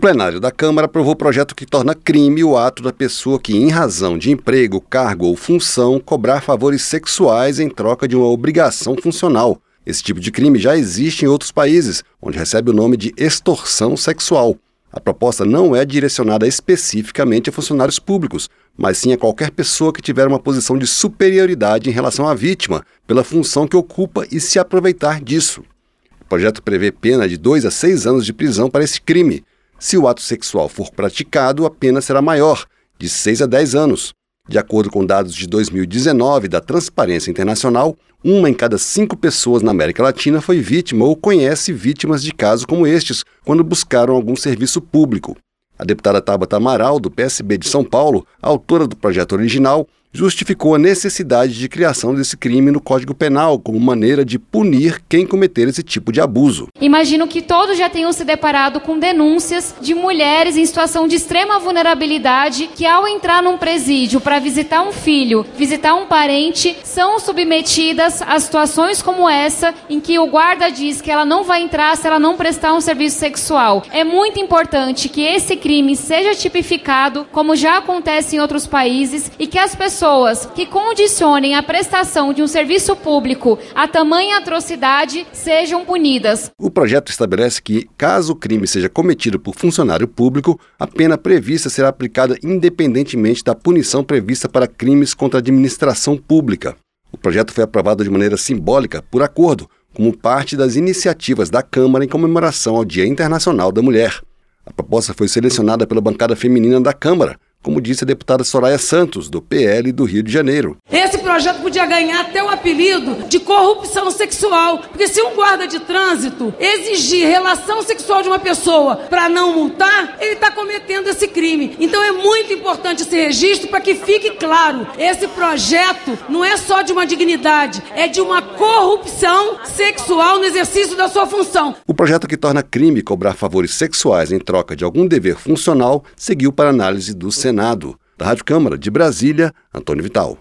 plenário da Câmara aprovou o projeto que torna crime o ato da pessoa que, em razão de emprego, cargo ou função, cobrar favores sexuais em troca de uma obrigação funcional. Esse tipo de crime já existe em outros países, onde recebe o nome de extorsão sexual. A proposta não é direcionada especificamente a funcionários públicos, mas sim a qualquer pessoa que tiver uma posição de superioridade em relação à vítima, pela função que ocupa e se aproveitar disso. O projeto prevê pena de 2 a 6 anos de prisão para esse crime. Se o ato sexual for praticado, a pena será maior, de 6 a 10 anos. De acordo com dados de 2019 da Transparência Internacional, uma em cada cinco pessoas na América Latina foi vítima ou conhece vítimas de casos como estes quando buscaram algum serviço público. A deputada Tabata Amaral, do PSB de São Paulo, autora do projeto original, justificou a necessidade de criação desse crime no Código Penal como maneira de punir quem cometer esse tipo de abuso. Imagino que todos já tenham se deparado com denúncias de mulheres em situação de extrema vulnerabilidade que, ao entrar num presídio para visitar um filho, visitar um parente, são submetidas a situações como essa, em que o guarda diz que ela não vai entrar se ela não prestar um serviço sexual. É muito importante que esse crime seja tipificado, como já acontece em outros países, e que as pessoas pessoas que condicionem a prestação de um serviço público a tamanha atrocidade sejam punidas. O projeto estabelece que, caso o crime seja cometido por funcionário público, a pena prevista será aplicada independentemente da punição prevista para crimes contra a administração pública. O projeto foi aprovado de maneira simbólica, por acordo, como parte das iniciativas da Câmara em comemoração ao Dia Internacional da Mulher. A proposta foi selecionada pela bancada feminina da Câmara, como disse a deputada Soraya Santos, do PL do Rio de Janeiro. Esse projeto podia ganhar até o apelido de corrupção sexual, porque se um guarda de trânsito exigir relação sexual de uma pessoa para não multar, ele está cometendo esse crime. Então é muito importante esse registro para que fique claro: esse projeto não é só de uma dignidade, é de uma corrupção sexual no exercício da sua função. O projeto que torna crime cobrar favores sexuais em troca de algum dever funcional seguiu para análise do Senado. Da Rádio Câmara de Brasília, Antônio Vital.